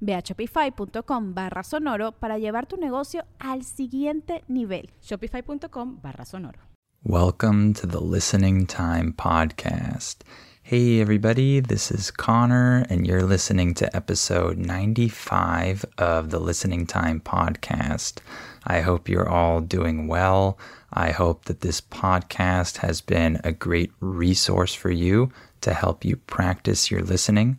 Ve a shopify.com barra sonoro para llevar tu negocio al siguiente nivel. Shopify.com barra sonoro. Welcome to the Listening Time Podcast. Hey, everybody, this is Connor, and you're listening to episode 95 of the Listening Time Podcast. I hope you're all doing well. I hope that this podcast has been a great resource for you to help you practice your listening.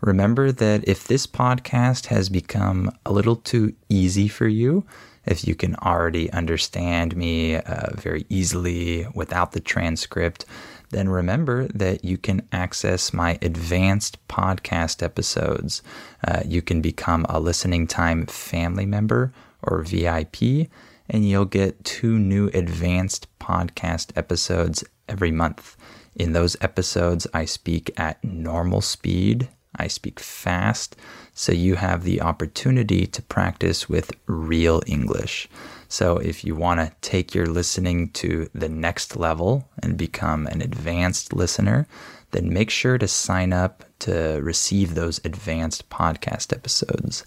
Remember that if this podcast has become a little too easy for you, if you can already understand me uh, very easily without the transcript, then remember that you can access my advanced podcast episodes. Uh, you can become a listening time family member or VIP, and you'll get two new advanced podcast episodes every month. In those episodes, I speak at normal speed I speak fast, so you have the opportunity to practice with real English. So, if you want to take your listening to the next level and become an advanced listener, then make sure to sign up to receive those advanced podcast episodes.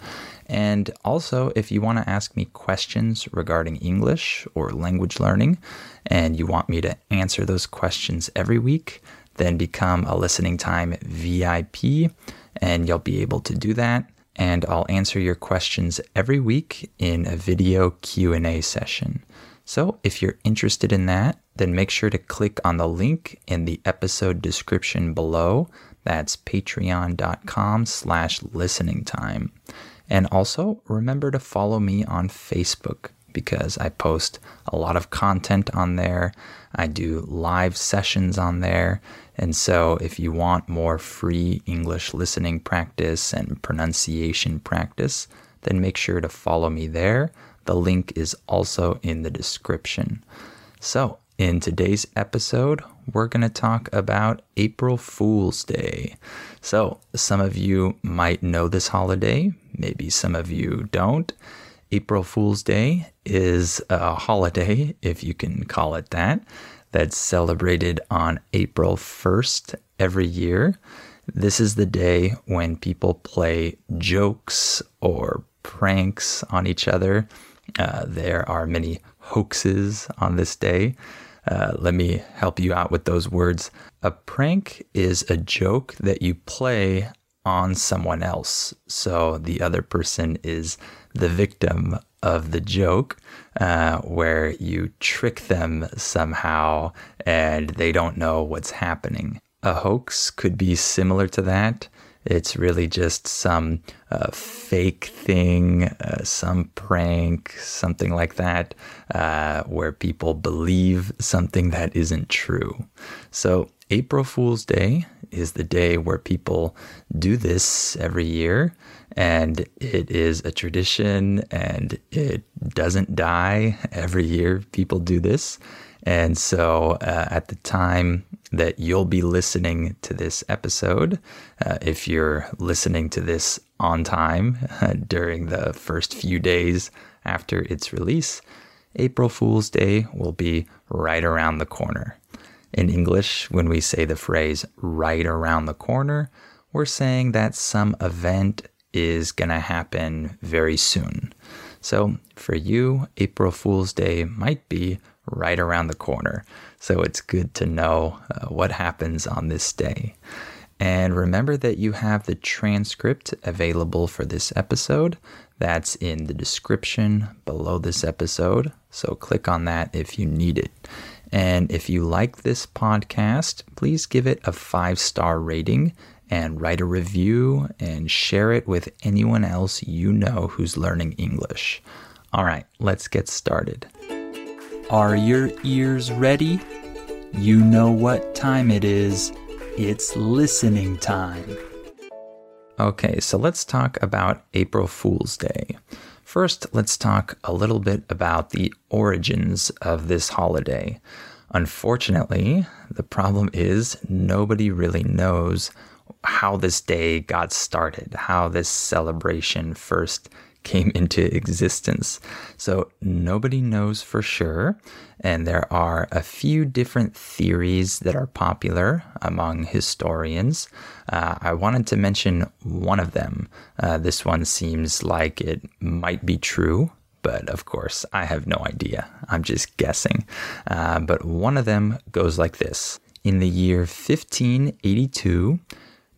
And also, if you want to ask me questions regarding English or language learning, and you want me to answer those questions every week, then become a listening time VIP and you'll be able to do that and I'll answer your questions every week in a video Q&A session. So, if you're interested in that, then make sure to click on the link in the episode description below. That's patreon.com slash listening time. And also remember to follow me on Facebook because I post a lot of content on there. I do live sessions on there. And so, if you want more free English listening practice and pronunciation practice, then make sure to follow me there. The link is also in the description. So, in today's episode, we're going to talk about April Fool's Day. So, some of you might know this holiday, maybe some of you don't. April Fool's Day is a holiday, if you can call it that, that's celebrated on April 1st every year. This is the day when people play jokes or pranks on each other. Uh, there are many hoaxes on this day. Uh, let me help you out with those words. A prank is a joke that you play on someone else. So the other person is the victim of the joke, uh, where you trick them somehow and they don't know what's happening. A hoax could be similar to that. It's really just some uh, fake thing, uh, some prank, something like that, uh, where people believe something that isn't true. So, April Fool's Day is the day where people do this every year and it is a tradition and it doesn't die every year people do this. And so uh, at the time that you'll be listening to this episode uh, if you're listening to this on time uh, during the first few days after its release april fool's day will be right around the corner. In english when we say the phrase right around the corner we're saying that some event is going to happen very soon. So for you, April Fool's Day might be right around the corner. So it's good to know uh, what happens on this day. And remember that you have the transcript available for this episode. That's in the description below this episode. So click on that if you need it. And if you like this podcast, please give it a five star rating and write a review and share it with anyone else you know who's learning English. All right, let's get started. Are your ears ready? You know what time it is. It's listening time. Okay, so let's talk about April Fool's Day. First, let's talk a little bit about the origins of this holiday. Unfortunately, the problem is nobody really knows how this day got started, how this celebration first came into existence. So nobody knows for sure. And there are a few different theories that are popular among historians. Uh, I wanted to mention one of them. Uh, this one seems like it might be true. But of course, I have no idea. I'm just guessing. Uh, but one of them goes like this In the year 1582,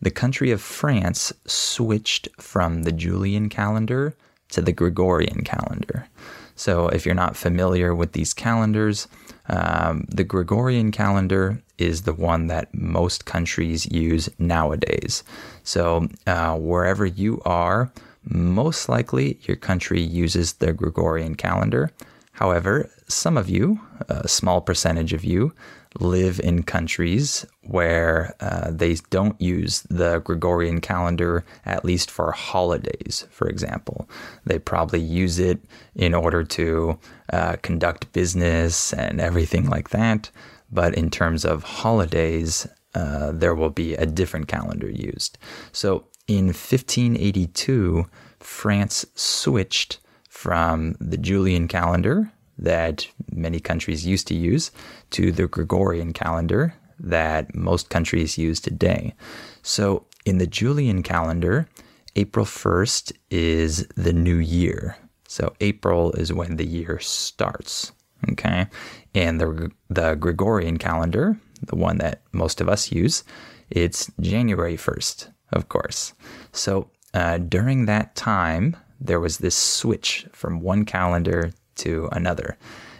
the country of France switched from the Julian calendar to the Gregorian calendar. So, if you're not familiar with these calendars, um, the Gregorian calendar is the one that most countries use nowadays. So, uh, wherever you are, most likely your country uses the Gregorian calendar. However, some of you, a small percentage of you, live in countries where uh, they don't use the Gregorian calendar, at least for holidays, for example. They probably use it in order to uh, conduct business and everything like that. But in terms of holidays, uh, there will be a different calendar used. So in 1582, France switched from the Julian calendar that many countries used to use to the Gregorian calendar that most countries use today. So in the Julian calendar, April 1st is the new year. So April is when the year starts. Okay. And the, the Gregorian calendar, the one that most of us use, it's January 1st, of course. So uh, during that time, there was this switch from one calendar to another.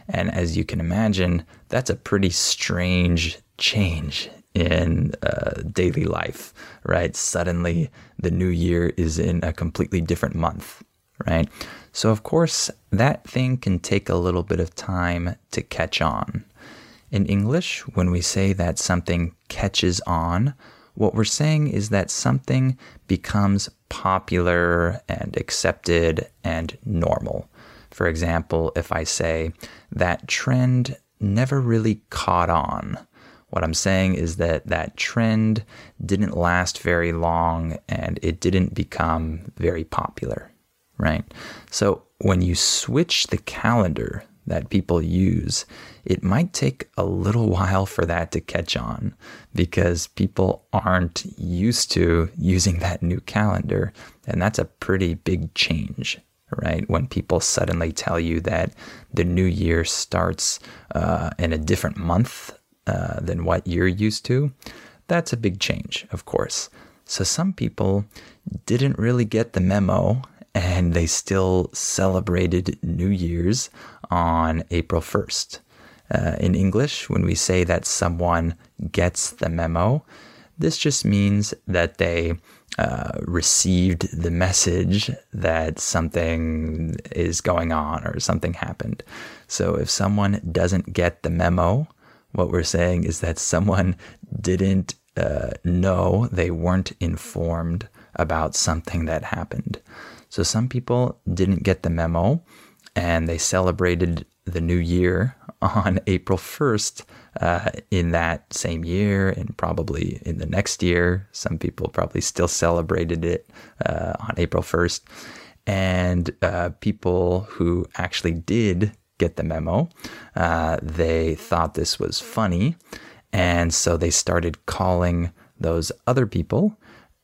And as you can imagine, that's a pretty strange change in uh, daily life, right? Suddenly, the new year is in a completely different month, right? So, of course, that thing can take a little bit of time to catch on. In English, when we say that something catches on, what we're saying is that something becomes popular and accepted and normal. For example, if I say, that trend never really caught on, what I'm saying is that that trend didn't last very long and it didn't become very popular, right? So when you switch the calendar that people use, it might take a little while for that to catch on because people aren't used to using that new calendar. And that's a pretty big change right? When people suddenly tell you that the new year starts uh, in a different month uh, than what you're used to, that's a big change, of course. So some people didn't really get the memo and they still celebrated New Year's on April 1st. Uh, in English, when we say that someone gets the memo, this just means that they uh, received the message that something is going on or something happened. So if someone doesn't get the memo, what we're saying is that someone didn't uh, know, they weren't informed about something that happened. So some people didn't get the memo and they celebrated the new year on April 1st uh, in that same year and probably in the next year. Some people probably still celebrated it uh, on April 1st. And uh, people who actually did get the memo, uh, they thought this was funny. And so they started calling those other people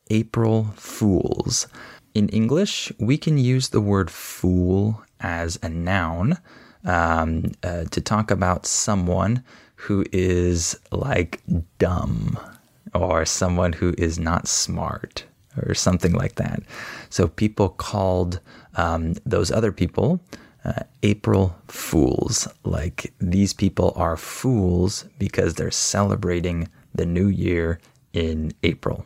April Fools. In English, we can use the word fool as a noun um, uh, to talk about someone who is like dumb or someone who is not smart or something like that. So people called um, those other people uh, April Fools. Like these people are fools because they're celebrating the new year in April,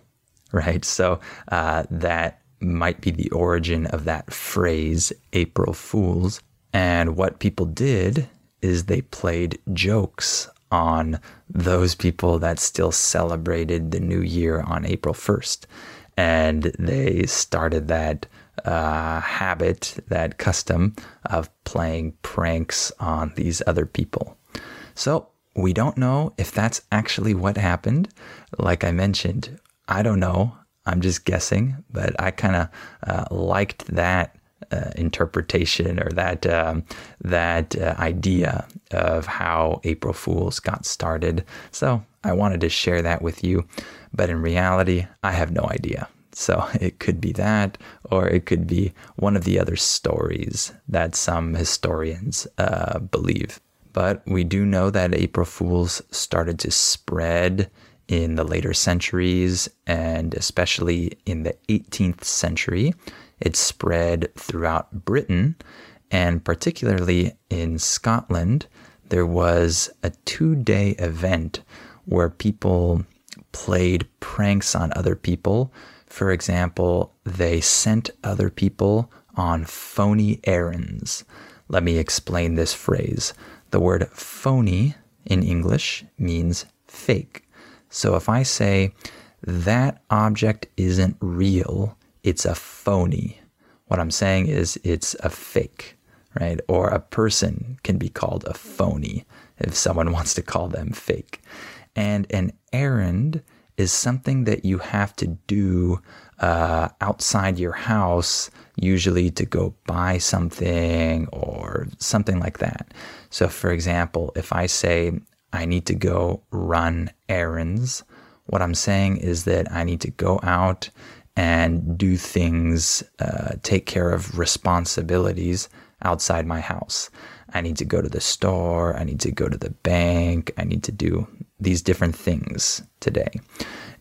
right? So uh, that might be the origin of that phrase, April Fools. And what people did is they played jokes on those people that still celebrated the new year on April 1st. And they started that uh, habit, that custom of playing pranks on these other people. So we don't know if that's actually what happened. Like I mentioned, I don't know. I'm just guessing, but I kind of uh, liked that uh, interpretation or that um, that uh, idea of how April Fools got started. So I wanted to share that with you, but in reality, I have no idea. So it could be that, or it could be one of the other stories that some historians uh, believe. But we do know that April Fools started to spread in the later centuries, and especially in the 18th century. It spread throughout Britain, and particularly in Scotland, there was a two day event where people played pranks on other people for example, they sent other people on phony errands. Let me explain this phrase. The word phony in English means fake. So if I say, that object isn't real, it's a phony, what I'm saying is it's a fake, right? Or a person can be called a phony if someone wants to call them fake. And an errand is something that you have to do uh, outside your house, usually to go buy something or something like that. So, for example, if I say I need to go run errands, what I'm saying is that I need to go out and do things, uh, take care of responsibilities outside my house. I need to go to the store. I need to go to the bank. I need to do these different things today.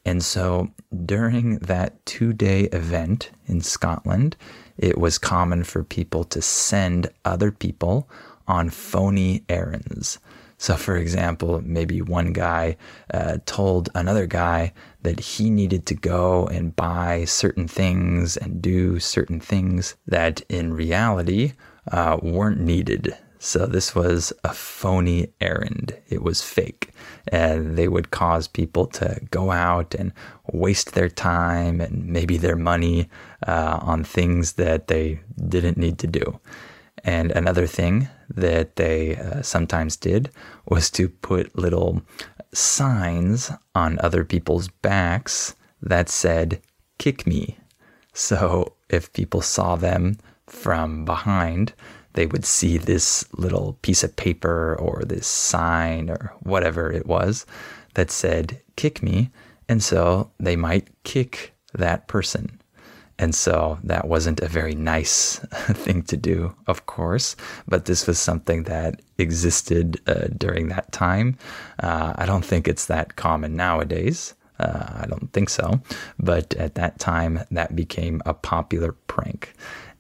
And so during that two day event in Scotland, it was common for people to send other people on phony errands. So, for example, maybe one guy uh, told another guy that he needed to go and buy certain things and do certain things that in reality uh, weren't needed. So this was a phony errand. It was fake. And they would cause people to go out and waste their time and maybe their money uh, on things that they didn't need to do. And another thing that they uh, sometimes did was to put little signs on other people's backs that said, kick me. So if people saw them from behind, they would see this little piece of paper or this sign or whatever it was that said, kick me. And so they might kick that person. And so that wasn't a very nice thing to do, of course, but this was something that existed uh, during that time. Uh, I don't think it's that common nowadays. Uh, I don't think so. But at that time, that became a popular prank.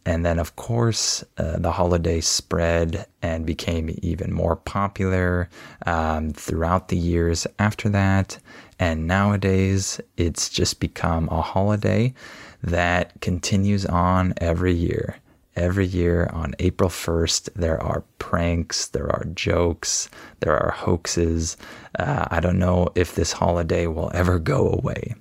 And then, of course, uh, the holiday spread and became even more popular um, throughout the years after that. And nowadays, it's just become a holiday that continues on every year. Every year on April 1st, there are pranks, there are jokes, there are hoaxes. Uh, I don't know if this holiday will ever go away.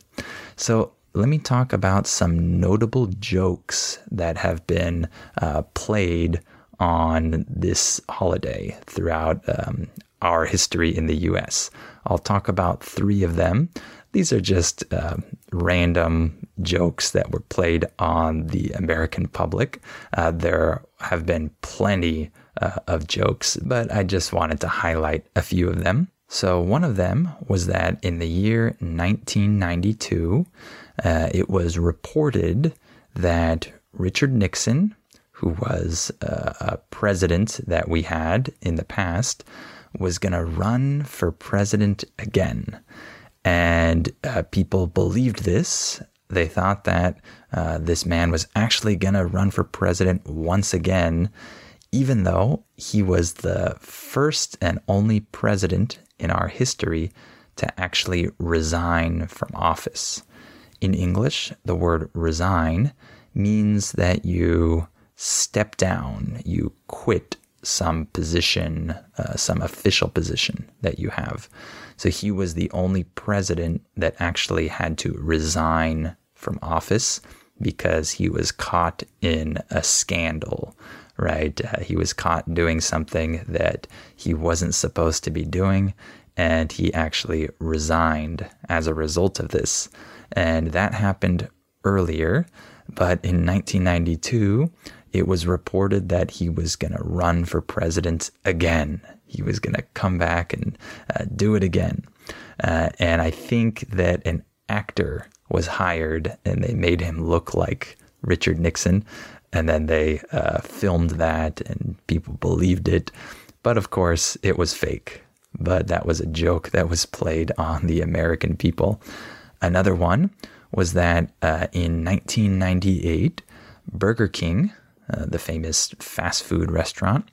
So let me talk about some notable jokes that have been uh, played on this holiday throughout um, our history in the US. I'll talk about three of them. These are just uh, random jokes that were played on the American public. Uh, there have been plenty uh, of jokes, but I just wanted to highlight a few of them. So, one of them was that in the year 1992, uh, it was reported that Richard Nixon, who was uh, a president that we had in the past, was going to run for president again. And uh, people believed this. They thought that uh, this man was actually going to run for president once again, even though he was the first and only president in our history to actually resign from office. In English, the word resign means that you step down, you quit some position, uh, some official position that you have. So he was the only president that actually had to resign from office because he was caught in a scandal, right? Uh, he was caught doing something that he wasn't supposed to be doing, and he actually resigned as a result of this. And that happened earlier, but in 1992, it was reported that he was going to run for president again. He was going to come back and uh, do it again. Uh, and I think that an actor was hired and they made him look like Richard Nixon. And then they uh, filmed that and people believed it. But of course, it was fake. But that was a joke that was played on the American people. Another one was that uh, in 1998, Burger King, uh, the famous fast food restaurant,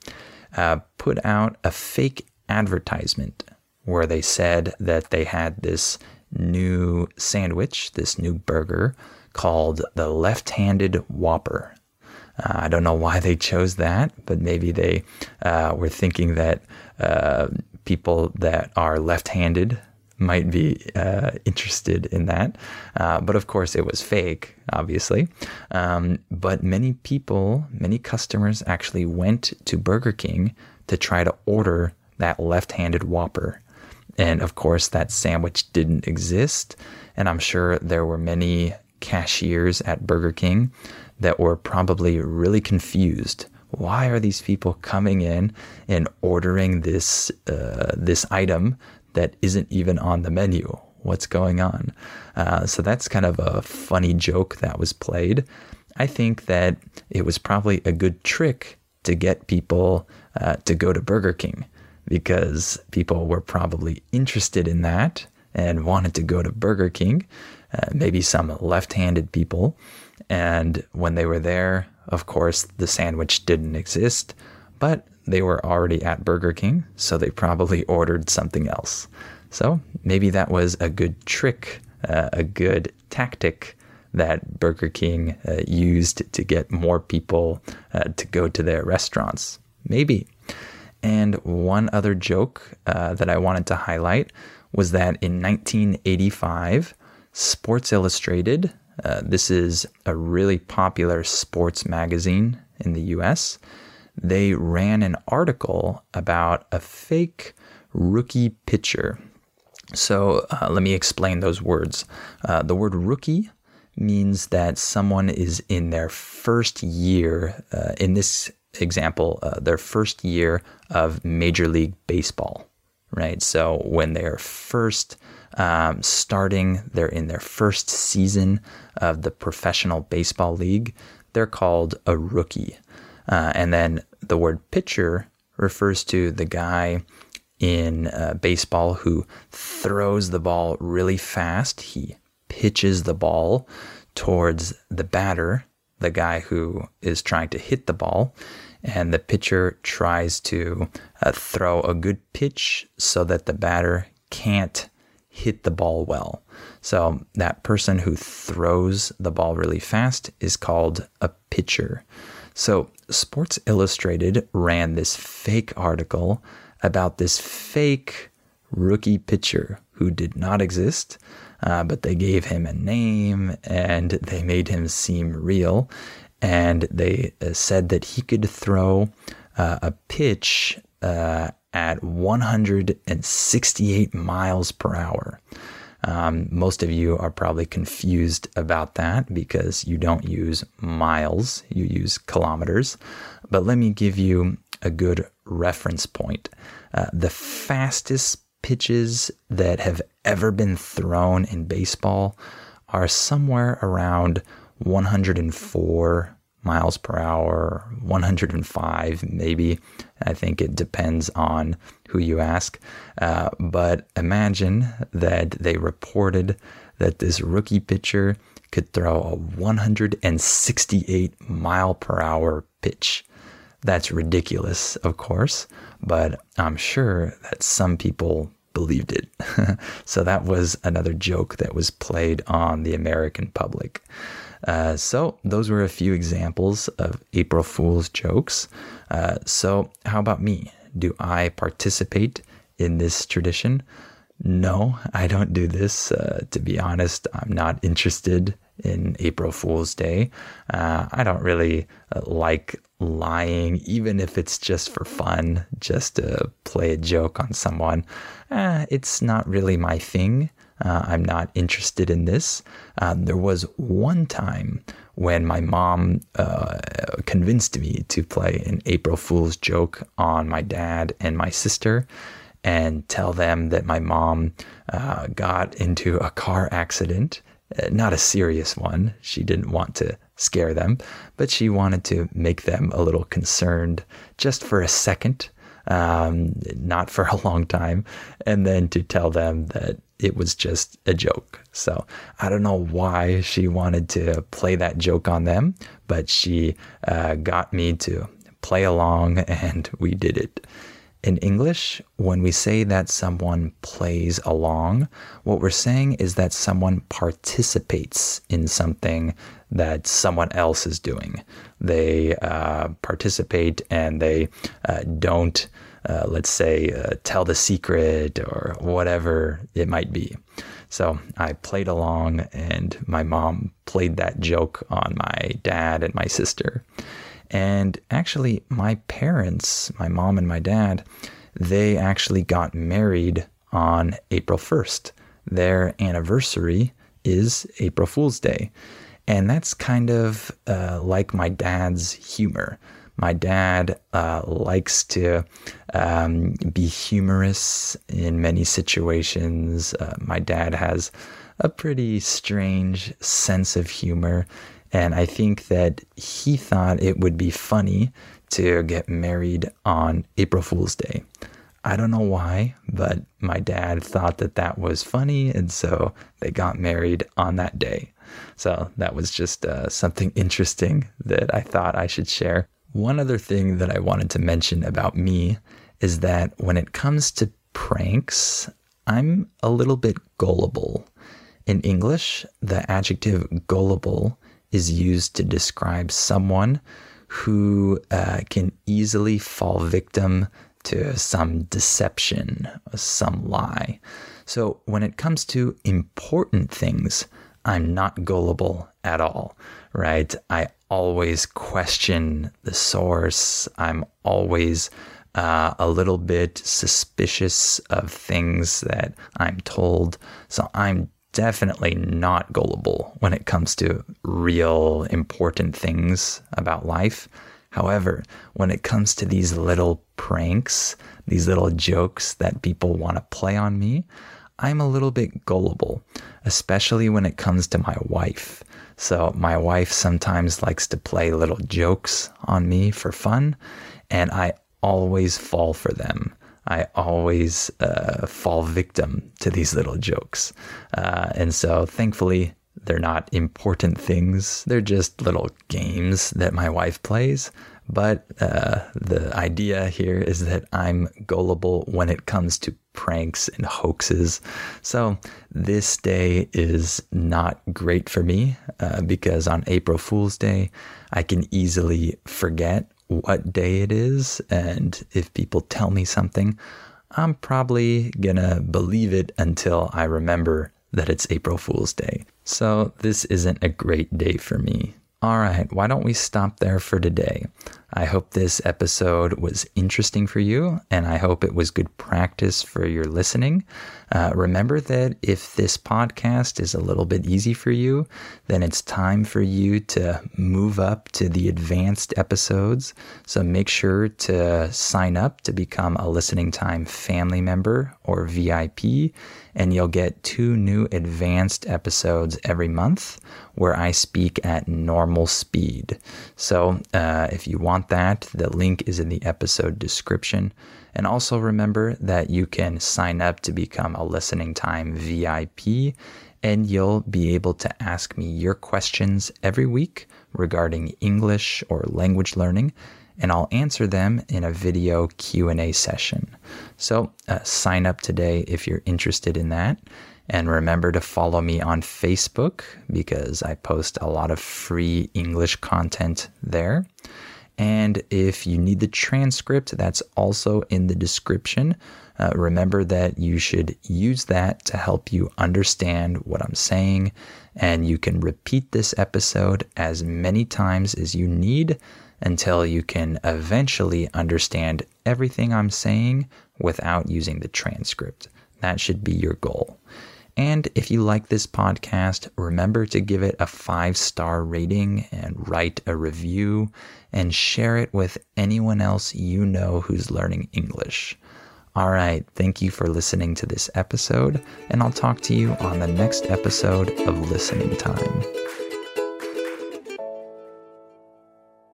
uh, put out a fake advertisement where they said that they had this new sandwich, this new burger called the left handed Whopper. Uh, I don't know why they chose that, but maybe they uh, were thinking that uh, people that are left handed might be uh, interested in that. Uh, but of course, it was fake, obviously. Um, but many people, many customers actually went to Burger King to try to order that left handed Whopper. And of course, that sandwich didn't exist. And I'm sure there were many cashiers at Burger King that were probably really confused. Why are these people coming in and ordering this uh, this item that isn't even on the menu? What's going on? Uh, so that's kind of a funny joke that was played. I think that it was probably a good trick to get people uh, to go to Burger King because people were probably interested in that and wanted to go to Burger King, uh, maybe some left handed people. And when they were there, of course, the sandwich didn't exist, but they were already at Burger King, so they probably ordered something else. So maybe that was a good trick, uh, a good tactic that Burger King uh, used to get more people uh, to go to their restaurants. Maybe. And one other joke uh, that I wanted to highlight was that in 1985, Sports Illustrated, uh, this is a really popular sports magazine in the US, they ran an article about a fake rookie pitcher. So uh, let me explain those words. Uh, the word rookie means that someone is in their first year. Uh, in this example, uh, their first year of Major League Baseball, right? So when they're first um, starting, they're in their first season of the professional baseball league, they're called a rookie. Uh, and then the word pitcher refers to the guy in uh, baseball who throws the ball really fast. He pitches the ball towards the batter, the guy who is trying to hit the ball and the pitcher tries to uh, throw a good pitch so that the batter can't hit the ball well. So that person who throws the ball really fast is called a pitcher. So Sports Illustrated ran this fake article about this fake rookie pitcher who did not exist, uh, but they gave him a name and they made him seem real and they uh, said that he could throw uh, a pitch uh, at 168 miles per hour. Um, most of you are probably confused about that because you don't use miles, you use kilometers. But let me give you a good reference point. Uh, the fastest pitches that have ever been thrown in baseball are somewhere around 104 miles per hour, 105 maybe. I think it depends on who you ask. Uh, but imagine that they reported that this rookie pitcher could throw a 168 mile per hour pitch. That's ridiculous, of course, but I'm sure that some people believed it. so that was another joke that was played on the American public. Uh, so those were a few examples of April Fool's jokes. Uh, so how about me? Do I participate in this tradition? No, I don't do this. Uh, to be honest, I'm not interested in April Fool's Day. Uh, I don't really uh, like lying, even if it's just for fun, just to play a joke on someone. Uh, it's not really my thing. Uh, I'm not interested in this. Um, there was one time when my mom uh, convinced me to play an April Fool's joke on my dad and my sister and tell them that my mom uh, got into a car accident. Uh, not a serious one. She didn't want to scare them, but she wanted to make them a little concerned just for a second, um, not for a long time, and then to tell them that it was just a joke. So I don't know why she wanted to play that joke on them, but she uh, got me to play along and we did it. In English, when we say that someone plays along, what we're saying is that someone participates in something that someone else is doing. They uh, participate and they uh, don't, uh, let's say, uh, tell the secret or whatever it might be. So I played along, and my mom played that joke on my dad and my sister. And actually, my parents, my mom and my dad, they actually got married on April 1st. Their anniversary is April Fool's Day. And that's kind of uh, like my dad's humor. My dad uh, likes to um, be humorous in many situations. Uh, my dad has a pretty strange sense of humor. And I think that he thought it would be funny to get married on April Fool's Day. I don't know why, but my dad thought that that was funny, and so they got married on that day. So that was just uh, something interesting that I thought I should share. One other thing that I wanted to mention about me is that when it comes to pranks, I'm a little bit gullible. In English, the adjective gullible is used to describe someone who uh, can easily fall victim to some deception, some lie. So when it comes to important things, I'm not gullible at all, right? I always question the source. I'm always uh, a little bit suspicious of things that I'm told. So I'm definitely not gullible when it comes to real important things about life. However, when it comes to these little pranks, these little jokes that people want to play on me, I'm a little bit gullible, especially when it comes to my wife. So, my wife sometimes likes to play little jokes on me for fun, and I always fall for them. I always uh, fall victim to these little jokes. Uh, and so thankfully, they're not important things. They're just little games that my wife plays. But uh, the idea here is that I'm gullible when it comes to pranks and hoaxes. So this day is not great for me uh, because on April Fool's Day, I can easily forget what day it is. And if people tell me something, I'm probably gonna believe it until I remember that it's April Fool's Day. So this isn't a great day for me. All right, why don't we stop there for today? I hope this episode was interesting for you, and I hope it was good practice for your listening. Uh, remember that if this podcast is a little bit easy for you, then it's time for you to move up to the advanced episodes. So make sure to sign up to become a listening time family member or VIP and you'll get two new advanced episodes every month where I speak at normal speed. So uh, if you want that, the link is in the episode description. And also remember that you can sign up to become a listening time VIP and you'll be able to ask me your questions every week regarding English or language learning and I'll answer them in a video Q&A session. So, uh, sign up today if you're interested in that. And remember to follow me on Facebook because I post a lot of free English content there. And if you need the transcript, that's also in the description. Uh, remember that you should use that to help you understand what I'm saying. And you can repeat this episode as many times as you need until you can eventually understand everything I'm saying without using the transcript. That should be your goal. And if you like this podcast, remember to give it a five star rating and write a review and share it with anyone else you know who's learning English. All right, thank you for listening to this episode, and I'll talk to you on the next episode of Listening Time.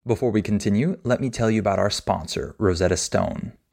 Before we continue, let me tell you about our sponsor, Rosetta Stone.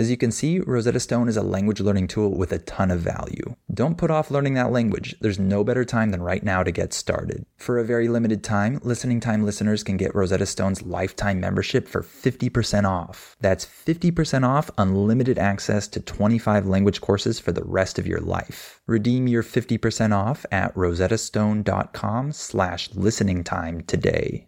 As you can see, Rosetta Stone is a language learning tool with a ton of value. Don't put off learning that language. There's no better time than right now to get started. For a very limited time, Listening Time listeners can get Rosetta Stone's lifetime membership for 50% off. That's 50% off unlimited access to 25 language courses for the rest of your life. Redeem your 50% off at rosettastone.com slash listening time today.